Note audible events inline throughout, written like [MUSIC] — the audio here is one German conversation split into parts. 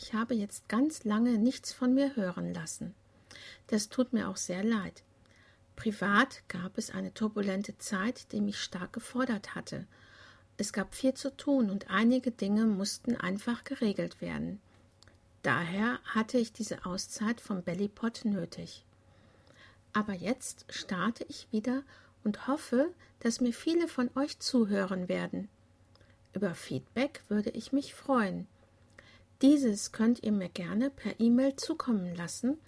ich habe jetzt ganz lange nichts von mir hören lassen. Das tut mir auch sehr leid. Privat gab es eine turbulente Zeit, die mich stark gefordert hatte. Es gab viel zu tun und einige Dinge mussten einfach geregelt werden. Daher hatte ich diese Auszeit vom Bellypot nötig. Aber jetzt starte ich wieder und hoffe, dass mir viele von euch zuhören werden. Über Feedback würde ich mich freuen. Dieses könnt ihr mir gerne per E-Mail zukommen lassen,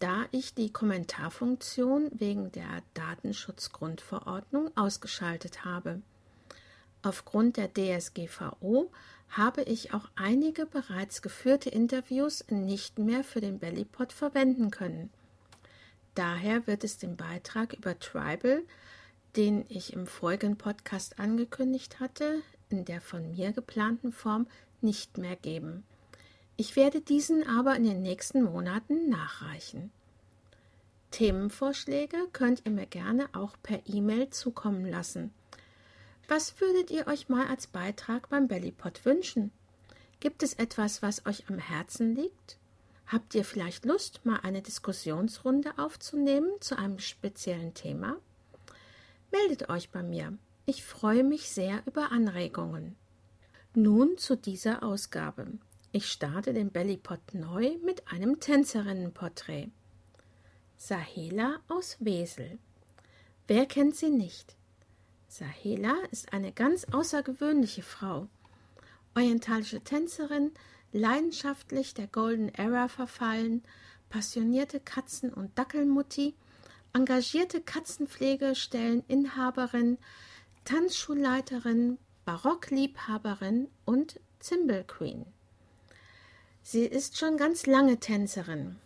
da ich die Kommentarfunktion wegen der Datenschutzgrundverordnung ausgeschaltet habe. Aufgrund der DSGVO habe ich auch einige bereits geführte Interviews nicht mehr für den Bellypod verwenden können. Daher wird es den Beitrag über Tribal, den ich im vorigen Podcast angekündigt hatte, in der von mir geplanten Form nicht mehr geben. Ich werde diesen aber in den nächsten Monaten nachreichen. Themenvorschläge könnt ihr mir gerne auch per E-Mail zukommen lassen. Was würdet ihr euch mal als Beitrag beim Bellypod wünschen? Gibt es etwas, was euch am Herzen liegt? Habt ihr vielleicht Lust, mal eine Diskussionsrunde aufzunehmen zu einem speziellen Thema? Meldet euch bei mir. Ich freue mich sehr über Anregungen. Nun zu dieser Ausgabe. Ich starte den Bellypod neu mit einem Tänzerinnenporträt. Sahela aus Wesel. Wer kennt sie nicht? Sahela ist eine ganz außergewöhnliche Frau. Orientalische Tänzerin, leidenschaftlich der Golden Era verfallen, passionierte Katzen- und Dackelmutti, engagierte Katzenpflegestelleninhaberin, Tanzschulleiterin, Barockliebhaberin und Zimbel Queen. Sie ist schon ganz lange Tänzerin.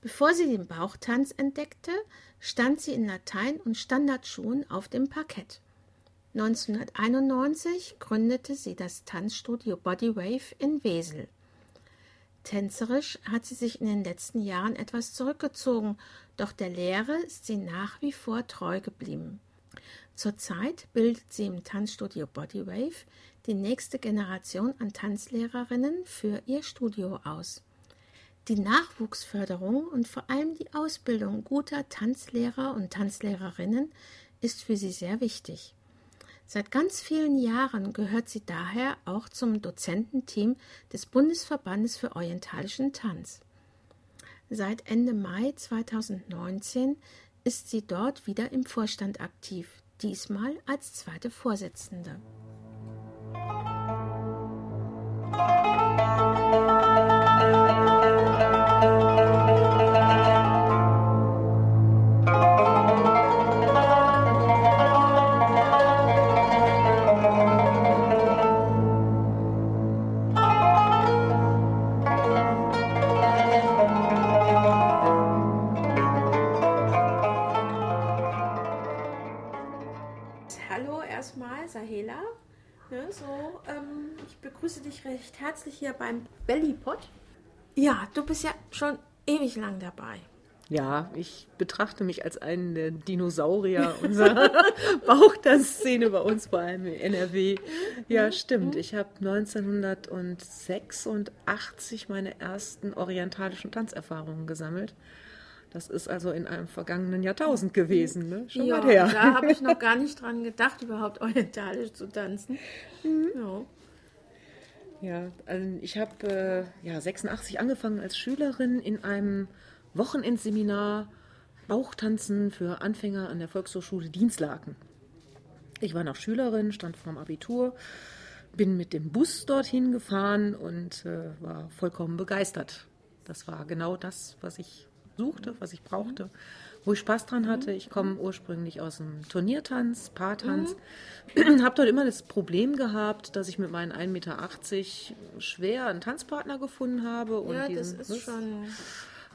Bevor sie den Bauchtanz entdeckte, stand sie in Latein und Standardschuhen auf dem Parkett. 1991 gründete sie das Tanzstudio Bodywave in Wesel. Tänzerisch hat sie sich in den letzten Jahren etwas zurückgezogen, doch der Lehre ist sie nach wie vor treu geblieben. Zurzeit bildet sie im Tanzstudio Bodywave die nächste Generation an Tanzlehrerinnen für ihr Studio aus. Die Nachwuchsförderung und vor allem die Ausbildung guter Tanzlehrer und Tanzlehrerinnen ist für sie sehr wichtig. Seit ganz vielen Jahren gehört sie daher auch zum Dozententeam des Bundesverbandes für orientalischen Tanz. Seit Ende Mai 2019 ist sie dort wieder im Vorstand aktiv, diesmal als zweite Vorsitzende. Hallo erstmal, Sahela begrüße dich recht herzlich hier beim Bellypod. Ja, du bist ja schon ewig lang dabei. Ja, ich betrachte mich als einen der Dinosaurier unserer [LAUGHS] Bauchtanzszene bei uns, vor allem in NRW. Ja, stimmt. Ich habe 1986 meine ersten orientalischen Tanzerfahrungen gesammelt. Das ist also in einem vergangenen Jahrtausend gewesen, ne? Schon ja, mal her. Da habe ich noch gar nicht dran gedacht, überhaupt [LAUGHS] orientalisch zu tanzen. Mhm. Ja. Ja, also ich habe äh, ja 86 angefangen als Schülerin in einem Wochenendseminar Bauchtanzen für Anfänger an der Volkshochschule Dienstlaken. Ich war noch Schülerin, stand vorm Abitur, bin mit dem Bus dorthin gefahren und äh, war vollkommen begeistert. Das war genau das, was ich suchte, was ich brauchte. Mhm wo ich Spaß dran hatte. Ich komme ursprünglich aus dem Turniertanz, Paartanz. Mhm. habe dort immer das Problem gehabt, dass ich mit meinen 1,80 Meter schwer einen Tanzpartner gefunden habe. Und ja, diesen, das ist schon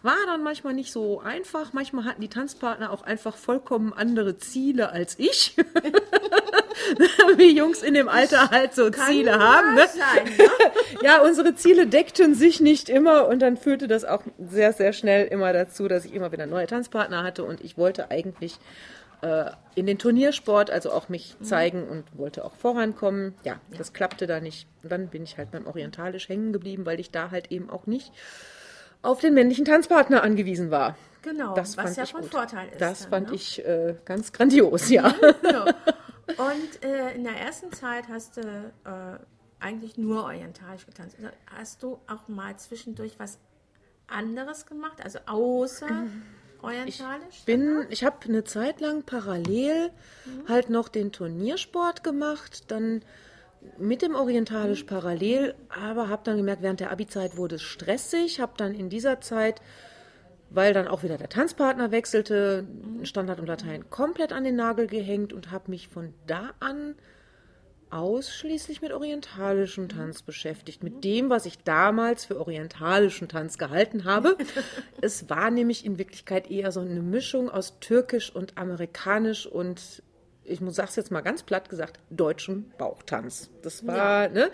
war dann manchmal nicht so einfach. Manchmal hatten die Tanzpartner auch einfach vollkommen andere Ziele als ich. [LAUGHS] [LAUGHS] Wie Jungs in dem Alter halt so Kann Ziele haben. Ne? Sein, ne? [LAUGHS] ja, unsere Ziele deckten sich nicht immer und dann führte das auch sehr, sehr schnell immer dazu, dass ich immer wieder neue Tanzpartner hatte und ich wollte eigentlich äh, in den Turniersport, also auch mich zeigen und wollte auch vorankommen. Ja, das klappte da nicht. Und dann bin ich halt beim Orientalisch hängen geblieben, weil ich da halt eben auch nicht auf den männlichen Tanzpartner angewiesen war. Genau, Das was ja von gut. Vorteil ist. Das dann, fand ne? ich äh, ganz grandios, ja. Genau. [LAUGHS] Und äh, in der ersten Zeit hast du äh, eigentlich nur orientalisch getanzt. Also Hast du auch mal zwischendurch was anderes gemacht, also außer orientalisch? bin, ich habe eine Zeit lang parallel Mhm. halt noch den Turniersport gemacht, dann mit dem Orientalisch parallel, aber habe dann gemerkt, während der Abi-Zeit wurde es stressig, habe dann in dieser Zeit, weil dann auch wieder der Tanzpartner wechselte, Standard und Latein komplett an den Nagel gehängt und habe mich von da an ausschließlich mit orientalischem Tanz beschäftigt, mit dem, was ich damals für orientalischen Tanz gehalten habe. [LAUGHS] es war nämlich in Wirklichkeit eher so eine Mischung aus türkisch und amerikanisch und ich muss sag's jetzt mal ganz platt gesagt, deutschem Bauchtanz. Das war, ne?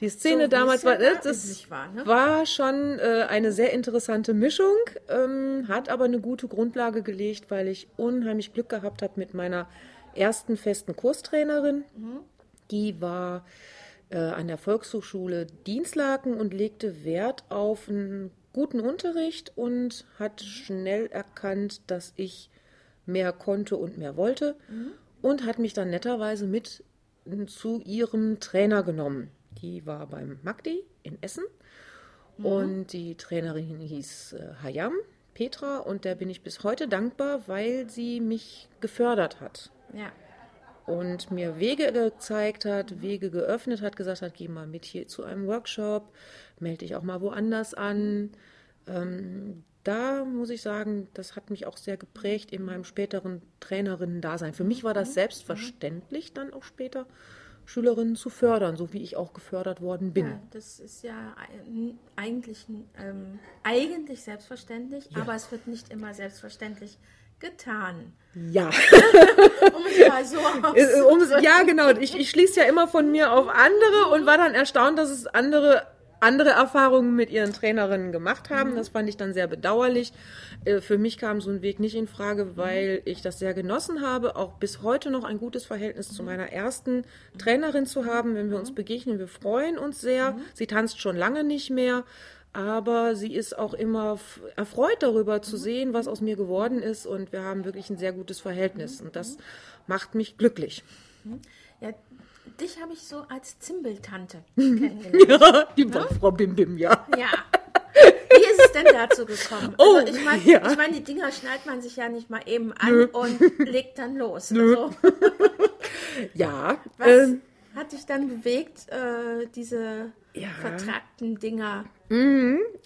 Die Szene Mhm. So, damals es ja war, ne, da das war, ne? war schon äh, eine sehr interessante Mischung, ähm, hat aber eine gute Grundlage gelegt, weil ich unheimlich Glück gehabt habe mit meiner ersten festen Kurstrainerin. Die war äh, an der Volkshochschule Dienstlaken und legte Wert auf einen guten Unterricht und hat schnell erkannt, dass ich mehr konnte und mehr wollte und hat mich dann netterweise mit zu ihrem Trainer genommen. Die war beim Magdi in Essen und die Trainerin hieß äh, Hayam Petra und der bin ich bis heute dankbar, weil sie mich gefördert hat Ja. und mir Wege gezeigt hat, Wege geöffnet hat, gesagt hat, geh mal mit hier zu einem Workshop, melde dich auch mal woanders an. Ähm, da muss ich sagen, das hat mich auch sehr geprägt in meinem späteren Trainerinnen-Dasein. Für mich war das selbstverständlich, dann auch später Schülerinnen zu fördern, so wie ich auch gefördert worden bin. ja, das ist ja eigentlich, ähm, eigentlich selbstverständlich, aber es wird nicht immer selbstverständlich getan. Ja. [LAUGHS] Um es mal so [LAUGHS] Äh, um, auszudrücken. ja, genau. Ich, ich schließe ja immer von mir auf andere und war dann erstaunt, dass es andere andere Erfahrungen mit ihren Trainerinnen gemacht haben. Das fand ich dann sehr bedauerlich. Äh, Für mich kam so ein Weg nicht in Frage, weil ich das sehr genossen habe, auch bis heute noch ein gutes Verhältnis zu meiner ersten Trainerin zu haben. Wenn wir uns begegnen, wir freuen uns sehr. Sie tanzt schon lange nicht mehr. Aber sie ist auch immer erfreut darüber zu sehen, was aus mir geworden ist. Und wir haben wirklich ein sehr gutes Verhältnis. Und das macht mich glücklich. Ja, dich habe ich so als Zimbeltante Mhm. [LAUGHS] kennengelernt. Ja, die Frau Bim Bim, ja. Ja. Wie ist es denn dazu gekommen? Oh, also ich meine, ja. ich mein, die Dinger schnallt man sich ja nicht mal eben an und legt dann los. Also, [LAUGHS] Ja, was ähm, hat dich dann bewegt, äh, diese Ja. vertragten Dinger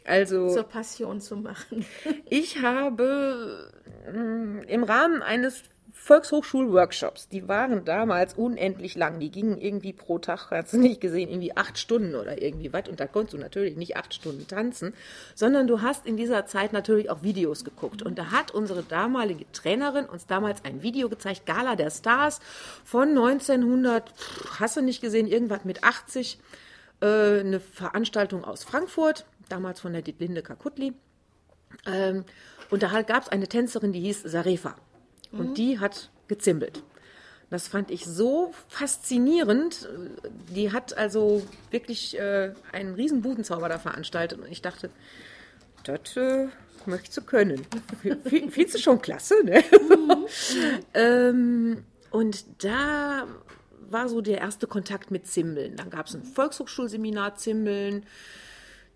also zur Passion zu machen? ich habe mm, im Rahmen eines Volkshochschul-Workshops, die waren damals unendlich lang, die gingen irgendwie pro Tag, hast du nicht gesehen, irgendwie acht Stunden oder irgendwie was. Und da konntest du natürlich nicht acht Stunden tanzen, sondern du hast in dieser Zeit natürlich auch Videos geguckt. Und da hat unsere damalige Trainerin uns damals ein Video gezeigt, Gala der Stars von 1900, pff, hast du nicht gesehen, irgendwas mit 80, äh, eine Veranstaltung aus Frankfurt, damals von der Linde Kakutli. Ähm, und da gab es eine Tänzerin, die hieß Sarefa. Und die hat gezimbelt. Das fand ich so faszinierend. Die hat also wirklich äh, einen riesen Budenzauber da veranstaltet. Und ich dachte, das äh, möchtest du können. Findest du schon klasse, ne? [LAUGHS] ähm, und da war so der erste Kontakt mit Zimbeln. Dann gab es ein Volkshochschulseminar Zimbeln.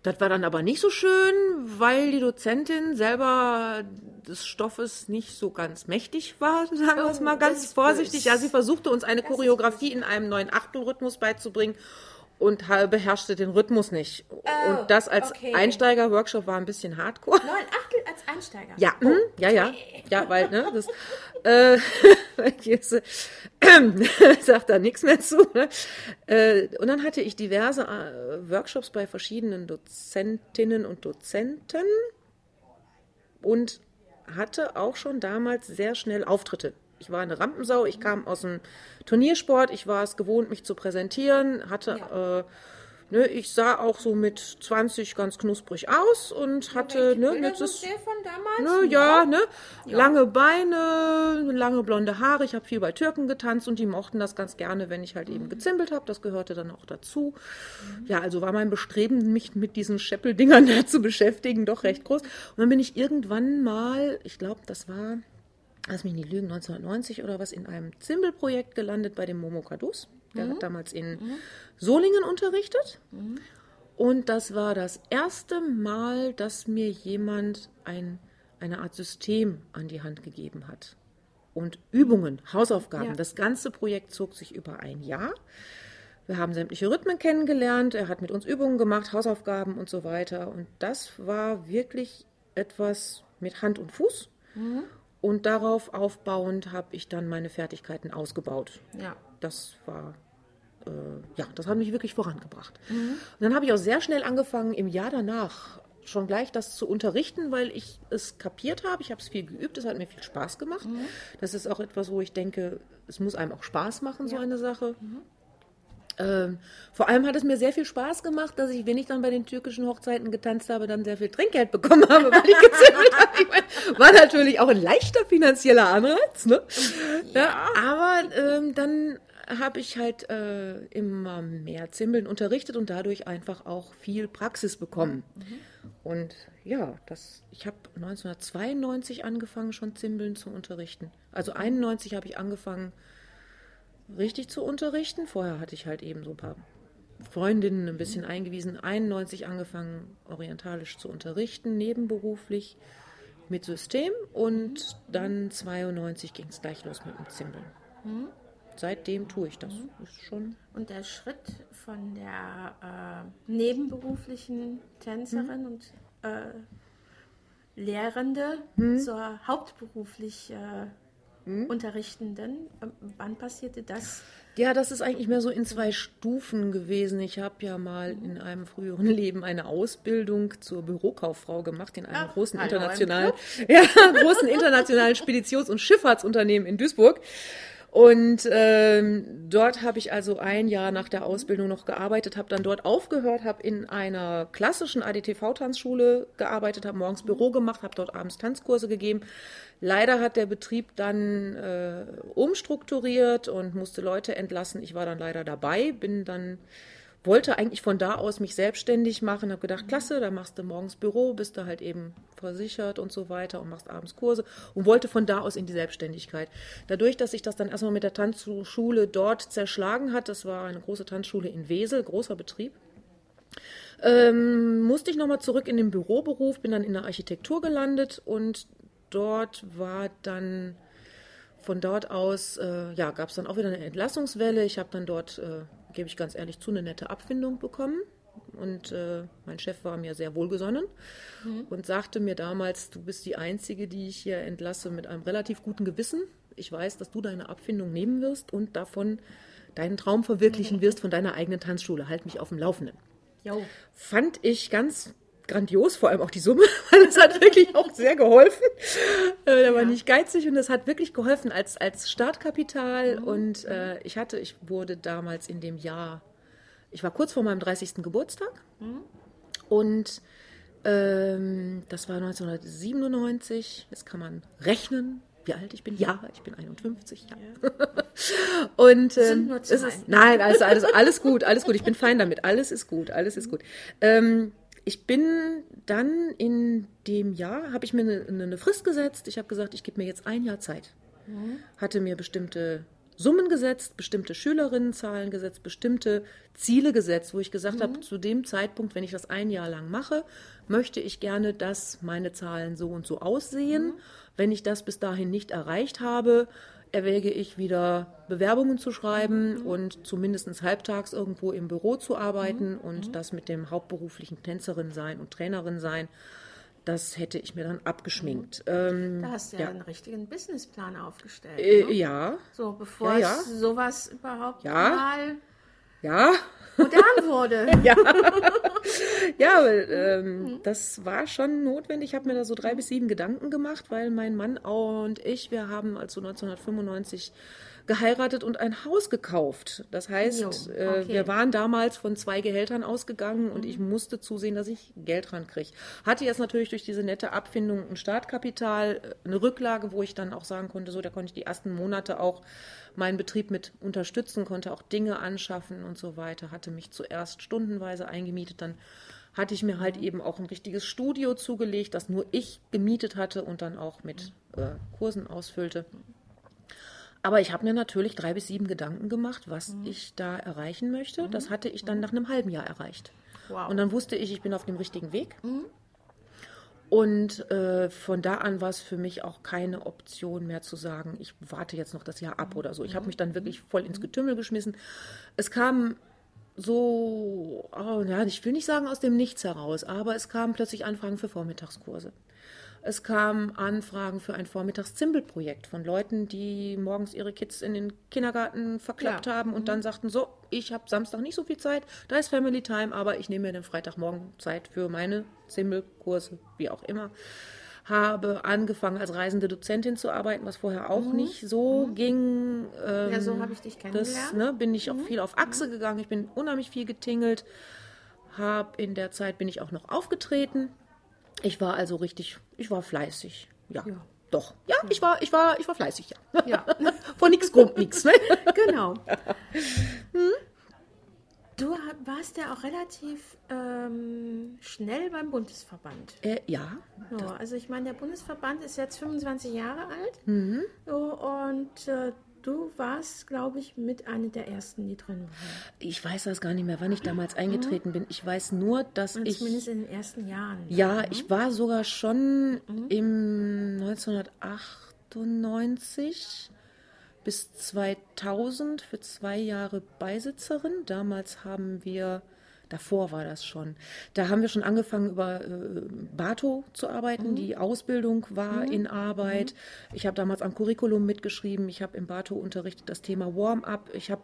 Das war dann aber nicht so schön, weil die Dozentin selber des Stoffes nicht so ganz mächtig war, [LAUGHS] sagen wir es Oh, mal ganz vorsichtig. Ja, sie versuchte uns eine Choreografie in einem neuen Achtelrhythmus beizubringen und beherrschte den Rhythmus nicht. und das als Oh, okay. Einsteiger-Workshop war ein bisschen hardcore. Neun Achtel als Einsteiger. Ja, hm, ja, ja. Ja, weil, ne, das, äh, [LAUGHS] sagt da nichts mehr zu. Ne? Äh, und dann hatte ich diverse äh, Workshops bei verschiedenen Dozentinnen und Dozenten und hatte auch schon damals sehr schnell Auftritte. Ich war eine Rampensau, ich kam aus dem Turniersport, ich war es gewohnt, mich zu präsentieren, hatte äh, ne, ich sah auch so mit 20 ganz knusprig aus und hatte, ne, Bilder jetzt ist, der von damals? ne, ja, ne, lange Beine, lange blonde Haare. Ich habe viel bei Türken getanzt und die mochten das ganz gerne, wenn ich halt eben gezimbelt habe. Das gehörte dann auch dazu. Ja, also war mein Bestreben, mich mit diesen Scheppeldingern [LAUGHS] da zu beschäftigen, doch recht groß. Und dann bin ich irgendwann mal, ich glaube, das war, lass mich nicht lügen, 1990 oder was, in einem Zimbelprojekt gelandet bei dem Momo Kadus. Der hat damals in Solingen unterrichtet. Und das war das erste Mal, dass mir jemand ein, eine Art System an die Hand gegeben hat. Und Übungen, Hausaufgaben. Ja. Das ganze Projekt zog sich über ein Jahr. Wir haben sämtliche Rhythmen kennengelernt. Er hat mit uns Übungen gemacht, Hausaufgaben und so weiter. Und das war wirklich etwas mit Hand und Fuß. Und darauf aufbauend habe ich dann meine Fertigkeiten ausgebaut Ja. das war, äh, ja, das hat mich wirklich vorangebracht. Und dann habe ich auch sehr schnell angefangen, im Jahr danach schon gleich das zu unterrichten, weil ich es kapiert habe. Ich habe es viel geübt, es hat mir viel Spaß gemacht. Das ist auch etwas, wo ich denke, es muss einem auch Spaß machen, so eine Sache. Ähm, vor allem hat es mir sehr viel Spaß gemacht, dass ich, wenn ich dann bei den türkischen Hochzeiten getanzt habe, dann sehr viel Trinkgeld bekommen habe, weil ich gezimmelt habe. Ich meine, war natürlich auch ein leichter finanzieller Anreiz, ne? Ja. aber ähm, dann habe ich halt äh, immer mehr Zimbeln unterrichtet und dadurch einfach auch viel Praxis bekommen. Und ja, das, ich habe 1992 angefangen, schon Zimbeln zu unterrichten. Also 91 habe ich angefangen, richtig zu unterrichten. Vorher hatte ich halt eben so ein paar Freundinnen ein bisschen eingewiesen. 91 angefangen, orientalisch zu unterrichten, nebenberuflich mit System. Und dann 92 ging es gleich los mit dem Zimbeln. Seitdem tue ich das. Ist schon. Und der Schritt von der äh, nebenberuflichen Tänzerin und äh, Lehrende zur hauptberuflich äh, Unterrichtenden, äh, wann passierte das? Ja, das ist eigentlich mehr so in zwei Stufen gewesen. Ich habe ja mal in einem früheren [LAUGHS] Leben eine Ausbildung zur Bürokauffrau gemacht in einem Ach, großen internationalen, [LAUGHS] ja, großen internationalen Speditions- und Schifffahrtsunternehmen in Duisburg. Und ähm, dort habe ich also ein Jahr nach der Ausbildung noch gearbeitet, habe dann dort aufgehört, habe in einer klassischen ADTV-Tanzschule gearbeitet, habe morgens Büro gemacht, habe dort abends Tanzkurse gegeben. Leider hat der Betrieb dann äh, umstrukturiert und musste Leute entlassen. Ich war dann leider dabei, bin dann wollte eigentlich von da aus mich selbstständig machen, habe gedacht, klasse, da machst du morgens Büro, bist du halt eben versichert und so weiter und machst abends Kurse und wollte von da aus in die Selbstständigkeit. Dadurch, dass sich das dann erstmal mit der Tanzschule dort zerschlagen hat, das war eine große Tanzschule in Wesel, großer Betrieb, ähm, musste ich nochmal zurück in den Büroberuf, bin dann in der Architektur gelandet und dort war dann von dort aus, äh, ja, gab es dann auch wieder eine Entlassungswelle. Ich habe dann dort, äh, gebe ich ganz ehrlich zu, eine nette Abfindung bekommen. Und äh, mein Chef war mir sehr wohlgesonnen und sagte mir damals, du bist die Einzige, die ich hier entlasse mit einem relativ guten Gewissen. Ich weiß, dass du deine Abfindung nehmen wirst und davon deinen Traum verwirklichen wirst von deiner eigenen Tanzschule. Halt mich auf dem Laufenden. Jo. Fand ich ganz grandios, vor allem auch die Summe, [LAUGHS] weil es hat wirklich auch sehr geholfen. Äh, da war nicht geizig und es hat wirklich geholfen als, als Startkapital. Und äh, ich hatte, ich wurde damals in dem Jahr, ich war kurz vor meinem 30. Geburtstag und ähm, das war 1997. Jetzt kann man rechnen, wie alt ich bin. Ja, ich bin 51. Ja. [LAUGHS] Und Sind ähm, nur Zahlen. ist, nein, alles, alles, alles gut, alles gut. Ich bin fein damit. Alles ist gut, alles ist gut. Ähm, ich bin dann in dem Jahr, habe ich mir eine, eine Frist gesetzt. Ich habe gesagt, ich gebe mir jetzt ein Jahr Zeit. Hatte mir bestimmte Summen gesetzt, bestimmte Schülerinnenzahlen gesetzt, bestimmte Ziele gesetzt, wo ich gesagt habe, zu dem Zeitpunkt, wenn ich das ein Jahr lang mache, möchte ich gerne, dass meine Zahlen so und so aussehen. Wenn ich das bis dahin nicht erreicht habe, erwäge ich wieder Bewerbungen zu schreiben und zumindest halbtags irgendwo im Büro zu arbeiten und das mit dem hauptberuflichen Tänzerin sein und Trainerin sein. Das hätte ich mir dann abgeschminkt. Ähm, Da hast du ja, Ja. einen richtigen Businessplan aufgestellt. äh, ne? ja, So, bevor Ja, ja. es sowas überhaupt Ja. mal ja. modern wurde. [LAUGHS] Ja, weil, ähm, das war schon notwendig. Ich habe mir da so drei bis sieben Gedanken gemacht, weil mein Mann und ich, wir haben also 1995 geheiratet und ein Haus gekauft. Das heißt, Jo, äh, okay. wir waren damals von zwei Gehältern ausgegangen und ich musste zusehen, dass ich Geld rankriege. Hatte jetzt natürlich durch diese nette Abfindung ein Startkapital, äh, eine Rücklage, wo ich dann auch sagen konnte, so, da konnte ich die ersten Monate auch meinen Betrieb mit unterstützen, konnte auch Dinge anschaffen und so weiter. Hatte mich zuerst stundenweise eingemietet, dann hatte ich mir halt eben auch ein richtiges Studio zugelegt, das nur ich gemietet hatte und dann auch mit äh, Kursen ausfüllte. Aber ich habe mir natürlich drei bis sieben Gedanken gemacht, was ich da erreichen möchte. Das hatte ich dann nach einem halben Jahr erreicht. Wow. Und dann wusste ich, ich bin auf dem richtigen Weg. Und äh, von da an war es für mich auch keine Option mehr zu sagen, ich warte jetzt noch das Jahr ab oder so. Ich habe mich dann wirklich voll ins Getümmel geschmissen. Es kam so, oh, ja, ich will nicht sagen aus dem Nichts heraus, aber es kamen plötzlich Anfragen für Vormittagskurse. Es kamen Anfragen für ein Vormittags-Zimbel-Projekt von Leuten, die morgens ihre Kids in den Kindergarten verklappt Ja. haben und dann sagten, so, ich habe Samstag nicht so viel Zeit, da ist Family Time, aber ich nehme mir den Freitagmorgen Zeit für meine Zimbel-Kurse, wie auch immer. Habe angefangen als reisende Dozentin zu arbeiten, was vorher auch nicht so ging. Ähm, Ja, so habe ich dich das kennengelernt. ne, bin ich auch viel auf Achse gegangen. Ich bin unheimlich viel getingelt. Hab in der Zeit bin ich auch noch aufgetreten. Ich war also richtig, ich war fleißig. Ja. Ja. Doch. Ja, ich war, ich war, ich war fleißig, ja. Ja. [LAUGHS] Von nichts kommt nichts, ne? [LAUGHS] Genau. [LAUGHS] Du warst ja auch relativ ähm, schnell beim Bundesverband. Äh, ja. So, also ich meine, der Bundesverband ist jetzt 25 Jahre alt Mhm. so, und äh, du warst, glaube ich, mit einer der ersten, die drin waren. Ich weiß das gar nicht mehr, wann ich damals eingetreten bin. Ich weiß nur, dass Und ich. zumindest in den ersten Jahren. Ja, ich war sogar schon im 1998 bis 2000 für zwei Jahre Beisitzerin. Damals haben wir, davor war das schon, da haben wir schon angefangen über äh, Bato zu arbeiten. Die Ausbildung war in Arbeit. Ich habe damals am Curriculum mitgeschrieben. Ich habe im Bato unterrichtet das Thema Warm-up. Ich habe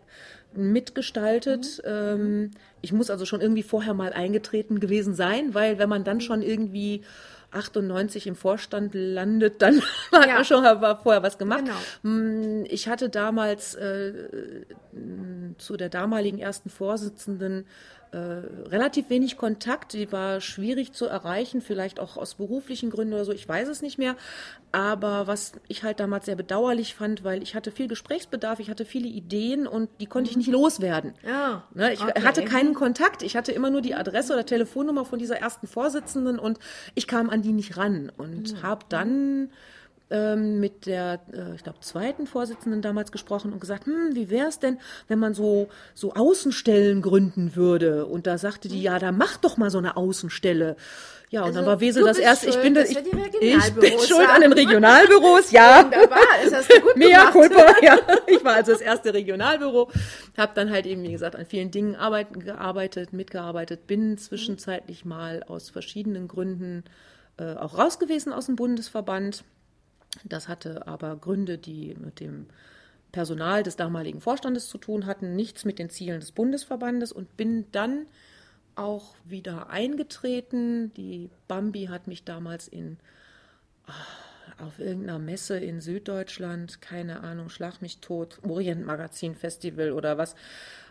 mitgestaltet. Ähm, ich muss also schon irgendwie vorher mal eingetreten gewesen sein, weil wenn man dann schon irgendwie 98 im Vorstand landet, dann [LAUGHS] hat Ja. man schon vorher was gemacht. Genau. Mm, Ich hatte damals äh, zu der damaligen ersten Vorsitzenden äh, relativ wenig Kontakt. Die war schwierig zu erreichen, vielleicht auch aus beruflichen Gründen oder so. Ich weiß es nicht mehr. Aber was ich halt damals sehr bedauerlich fand, weil ich hatte viel Gesprächsbedarf, ich hatte viele Ideen und die konnte ich nicht loswerden. Ja, Ne, ich okay. hatte keinen Kontakt. Ich hatte immer nur die Adresse oder Telefonnummer von dieser ersten Vorsitzenden und ich kam an die nicht ran und habe dann ähm, mit der, äh, ich glaube, zweiten Vorsitzenden damals gesprochen und gesagt, hm, wie wäre es denn, wenn man so, so Außenstellen gründen würde? Und da sagte die, ja, da mach doch mal so eine Außenstelle. Ja, und dann Also, war Wesel das erste. Ich bin, das, ich, ich bin [LAUGHS] schuld an den. Regionalbüros, ja. Wunderbar, das hast du gut [LAUGHS] Mea gemacht. culpa, ja. Ich war also das erste Regionalbüro, habe dann halt eben, wie gesagt, an vielen Dingen arbeiten, gearbeitet, mitgearbeitet, bin zwischenzeitlich mal aus verschiedenen Gründen äh, auch raus gewesen aus dem Bundesverband. Das hatte aber Gründe, die mit dem Personal des damaligen Vorstandes zu tun hatten, nichts mit den Zielen des Bundesverbandes und bin dann auch wieder eingetreten. Die Bambi hat mich damals in auf irgendeiner Messe in Süddeutschland, keine Ahnung, Schlag mich tot, Orientmagazin Festival oder was,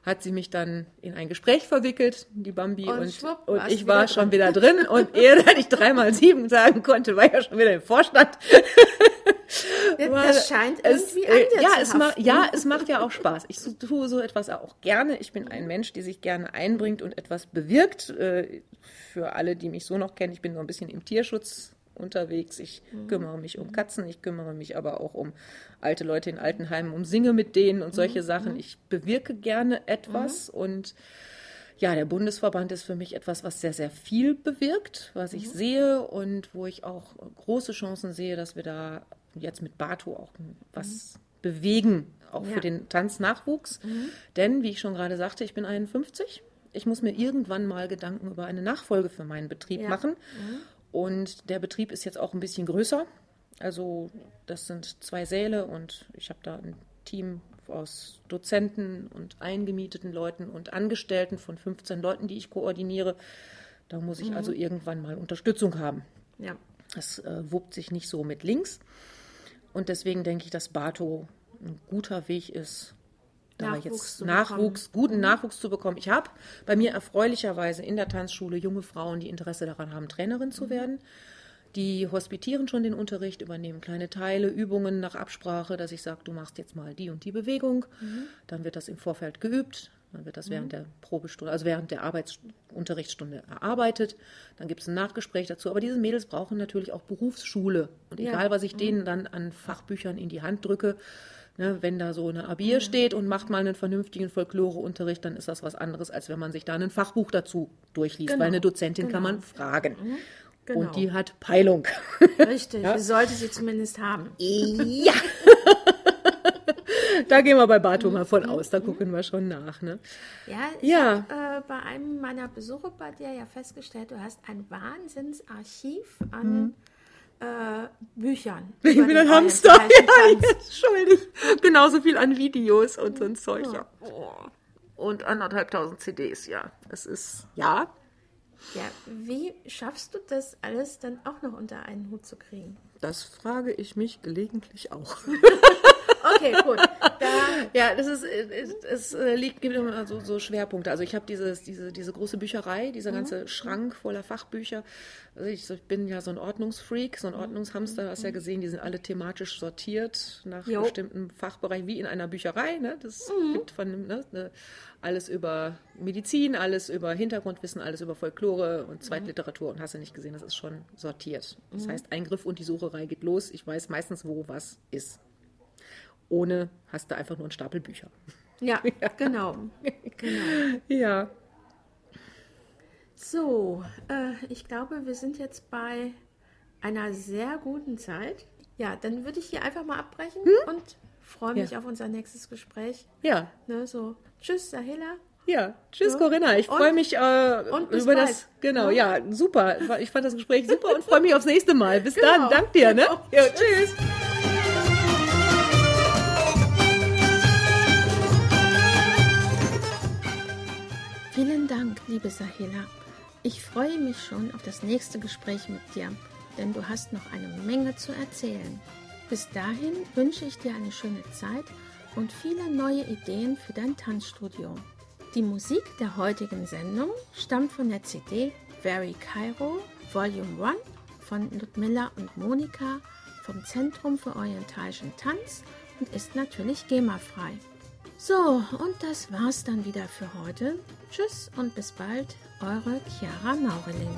hat sie mich dann in ein Gespräch verwickelt, die Bambi, Und und, schwupp, und ich war schon drin. wieder drin und [LAUGHS] ehe ich dreimal sieben sagen konnte, war ja schon wieder im Vorstand. Das scheint es, irgendwie äh, an dir ja, es ma haften. ja, es macht ja auch Spaß. Ich tue so etwas auch gerne. Ich bin ein Mensch, der sich gerne einbringt und etwas bewirkt. Äh, Für alle, die mich so noch kennen, ich bin so ein bisschen im Tierschutz unterwegs. Ich Mhm. kümmere mich um Katzen, ich kümmere mich aber auch um alte Leute in Altenheimen, um Singe mit denen und Mhm. solche Sachen. Ich bewirke gerne etwas und ja, der Bundesverband ist für mich etwas, was sehr, sehr viel bewirkt, was ich sehe und wo ich auch große Chancen sehe, dass wir da jetzt mit Bato auch was bewegen, auch Ja. für den Tanznachwuchs. Denn, wie ich schon gerade sagte, ich bin 51. Ich muss mir irgendwann mal Gedanken über eine Nachfolge für meinen Betrieb Ja. machen. Und der Betrieb ist jetzt auch ein bisschen größer. Also das sind zwei Säle und ich habe da ein Team aus Dozenten und eingemieteten Leuten und Angestellten von 15 Leuten, die ich koordiniere. Da muss ich also irgendwann mal Unterstützung haben. Ja. Das äh, wuppt sich nicht so mit links. Und deswegen denke ich, dass Bato ein guter Weg ist, da Nachwuchs jetzt Nachwuchs, bekommen. guten Nachwuchs zu bekommen. Ich habe bei mir erfreulicherweise in der Tanzschule junge Frauen, die Interesse daran haben, Trainerin zu werden. Die hospitieren schon den Unterricht, übernehmen kleine Teile, Übungen nach Absprache, dass ich sage, du machst jetzt mal die und die Bewegung. Dann wird das im Vorfeld geübt. Dann wird das während der Probestunde, also während der Arbeitsunterrichtsstunde erarbeitet. Dann gibt es ein Nachgespräch dazu. Aber diese Mädels brauchen natürlich auch Berufsschule. Und Ja. egal, was ich denen dann an Fachbüchern in die Hand drücke, ne, wenn da so eine Abir steht und macht mal einen vernünftigen Folkloreunterricht, dann ist das was anderes, als wenn man sich da ein Fachbuch dazu durchliest. Genau. Weil eine Dozentin kann Genau. man fragen. Genau. Und die hat Peilung. Richtig, [LAUGHS] sollte sie zumindest haben. Ja. [LAUGHS] da gehen wir bei Bato mal von aus, da gucken wir schon nach. Ne? Ja, ich Ja. habe äh, bei einem meiner Besuche bei dir ja festgestellt, du hast ein Wahnsinnsarchiv an äh, Büchern. Mhm. Ich bin ein Hamster. [LAUGHS] Ja, jetzt schuldig. Genauso viel an Videos und so ein Zeug. Ja. Oh. Und anderthalbtausend CDs, ja. Das ist, ja. Ja, wie schaffst du das alles dann auch noch unter einen Hut zu kriegen? Das frage ich mich gelegentlich auch. [LAUGHS] Okay, gut. Da, [LAUGHS] Ja, das ist, es, es liegt, gibt immer so, so Schwerpunkte. Also ich habe dieses, diese, diese große Bücherei, dieser ganze Schrank voller Fachbücher. Also ich, ich bin ja so ein Ordnungsfreak, so ein Ordnungshamster, hast ja gesehen, die sind alle thematisch sortiert nach Jo. bestimmten Fachbereichen, wie in einer Bücherei. Ne? Das gibt von ne, ne, alles über Medizin, alles über Hintergrundwissen, alles über Folklore und Zweitliteratur und hast du nicht gesehen, das ist schon sortiert. Das heißt, Eingriff und die Sucherei geht los. Ich weiß meistens, wo was ist. Ohne hast du einfach nur einen Stapel Bücher. [LAUGHS] ja, genau. genau. Ja. So, äh, ich glaube, wir sind jetzt bei einer sehr guten Zeit. Ja, dann würde ich hier einfach mal abbrechen und freue mich Ja. auf unser nächstes Gespräch. Ja. Ne, so, tschüss, Sahela. Ja. Tschüss, Ja. Corinna. Ich freue mich äh, über bald. das. Genau, ja, super. Ich fand das Gespräch super und [LAUGHS] freue mich aufs nächste Mal. Bis Genau. dann. Dank dir, ne? [LAUGHS] Ja, tschüss. Dank, liebe Sahela. Ich freue mich schon auf das nächste Gespräch mit dir, denn du hast noch eine Menge zu erzählen. Bis dahin wünsche ich dir eine schöne Zeit und viele neue Ideen für dein Tanzstudio. Die Musik der heutigen Sendung stammt von der CD Very Cairo Volume 1 von Ludmilla und Monika vom Zentrum für orientalischen Tanz und ist natürlich GEMA-frei. So, und das war's dann wieder für heute. Tschüss und bis bald, eure Chiara Maureling.